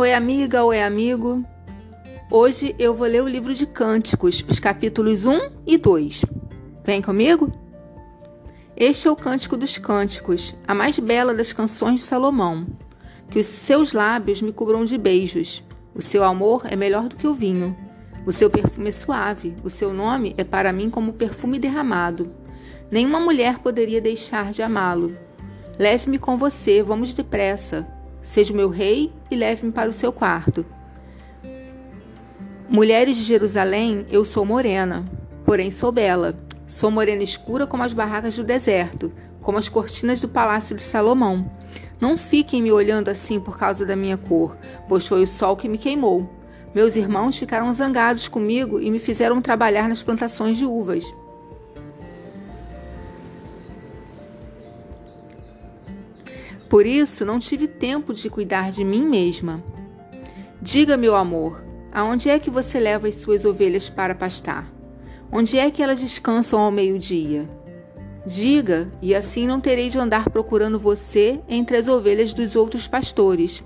Oi, amiga, oi, amigo. Hoje eu vou ler o livro de Cânticos, os capítulos 1 e 2. Vem comigo? Este é o Cântico dos Cânticos, a mais bela das canções de Salomão. Que os seus lábios me cubram de beijos. O seu amor é melhor do que o vinho. O seu perfume é suave. O seu nome é para mim como perfume derramado. Nenhuma mulher poderia deixar de amá-lo. Leve-me com você, vamos depressa. Seja o meu rei e leve-me para o seu quarto. Mulheres de Jerusalém, eu sou morena, porém sou bela. Sou morena escura como as barracas do deserto, como as cortinas do palácio de Salomão. Não fiquem me olhando assim por causa da minha cor, pois foi o sol que me queimou. Meus irmãos ficaram zangados comigo e me fizeram trabalhar nas plantações de uvas. Por isso, não tive tempo de cuidar de mim mesma. Diga, meu amor, aonde é que você leva as suas ovelhas para pastar? Onde é que elas descansam ao meio-dia? Diga, e assim não terei de andar procurando você entre as ovelhas dos outros pastores.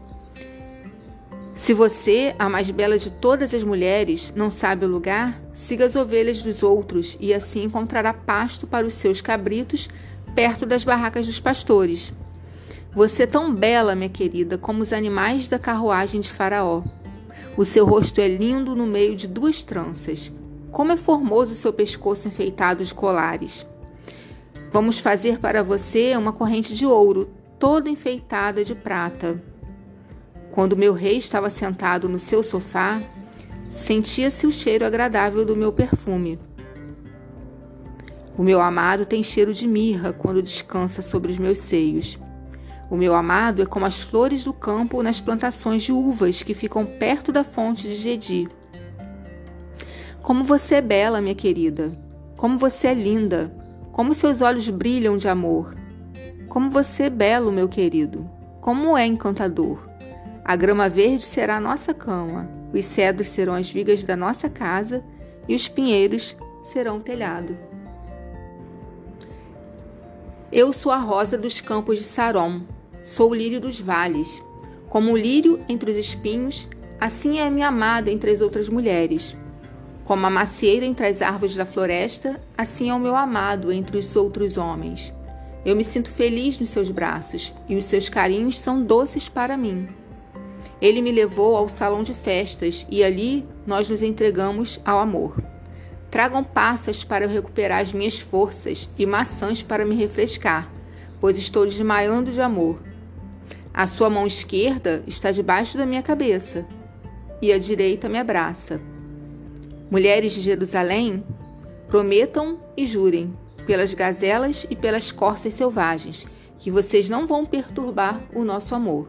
Se você, a mais bela de todas as mulheres, não sabe o lugar, siga as ovelhas dos outros e assim encontrará pasto para os seus cabritos perto das barracas dos pastores. Você é tão bela, minha querida, como os animais da carruagem de Faraó. O seu rosto é lindo no meio de duas tranças. Como é formoso o seu pescoço enfeitado de colares. Vamos fazer para você uma corrente de ouro, toda enfeitada de prata. Quando meu rei estava sentado no seu sofá, sentia-se o cheiro agradável do meu perfume. O meu amado tem cheiro de mirra quando descansa sobre os meus seios. O meu amado é como as flores do campo nas plantações de uvas que ficam perto da fonte de Gedi. Como você é bela, minha querida! Como você é linda! Como seus olhos brilham de amor! Como você é belo, meu querido! Como é encantador! A grama verde será a nossa cama, os cedros serão as vigas da nossa casa e os pinheiros serão o telhado. Eu sou a rosa dos campos de Sarom, sou o lírio dos vales. Como o lírio entre os espinhos, assim é a minha amada entre as outras mulheres. Como a macieira entre as árvores da floresta, assim é o meu amado entre os outros homens. Eu me sinto feliz nos seus braços, e os seus carinhos são doces para mim. Ele me levou ao salão de festas, e ali nós nos entregamos ao amor. Tragam passas para eu recuperar as minhas forças e maçãs para me refrescar, pois estou desmaiando de amor. A sua mão esquerda está debaixo da minha cabeça e a direita me abraça. Mulheres de Jerusalém, prometam e jurem, pelas gazelas e pelas corças selvagens, que vocês não vão perturbar o nosso amor.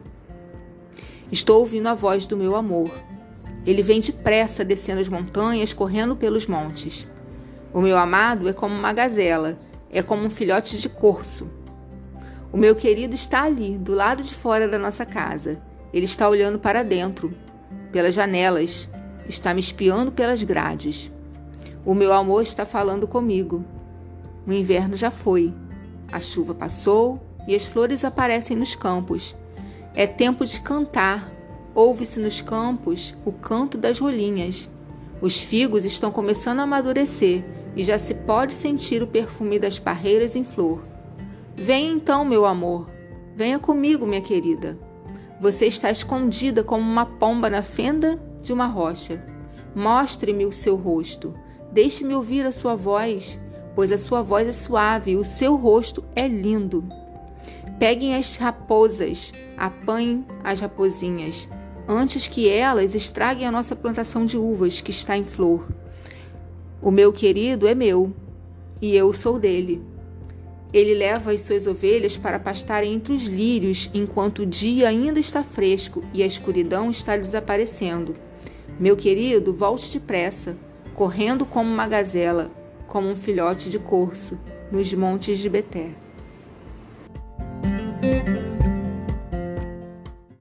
Estou ouvindo a voz do meu amor ele vem depressa descendo as montanhas, correndo pelos montes. O meu amado é como uma gazela, é como um filhote de corso. O meu querido está ali, do lado de fora da nossa casa. Ele está olhando para dentro, pelas janelas, está me espiando pelas grades. O meu amor está falando comigo. O inverno já foi, a chuva passou e as flores aparecem nos campos. É tempo de cantar, Ouve-se nos campos o canto das rolinhas. Os figos estão começando a amadurecer e já se pode sentir o perfume das parreiras em flor. Venha então, meu amor. Venha comigo, minha querida. Você está escondida como uma pomba na fenda de uma rocha. Mostre-me o seu rosto. Deixe-me ouvir a sua voz, pois a sua voz é suave e o seu rosto é lindo. Peguem as raposas, apanhem as raposinhas, antes que elas estraguem a nossa plantação de uvas que está em flor. O meu querido é meu, e eu sou dele. Ele leva as suas ovelhas para pastarem entre os lírios enquanto o dia ainda está fresco e a escuridão está desaparecendo. Meu querido, volte depressa, correndo como uma gazela, como um filhote de corso, nos montes de Beté.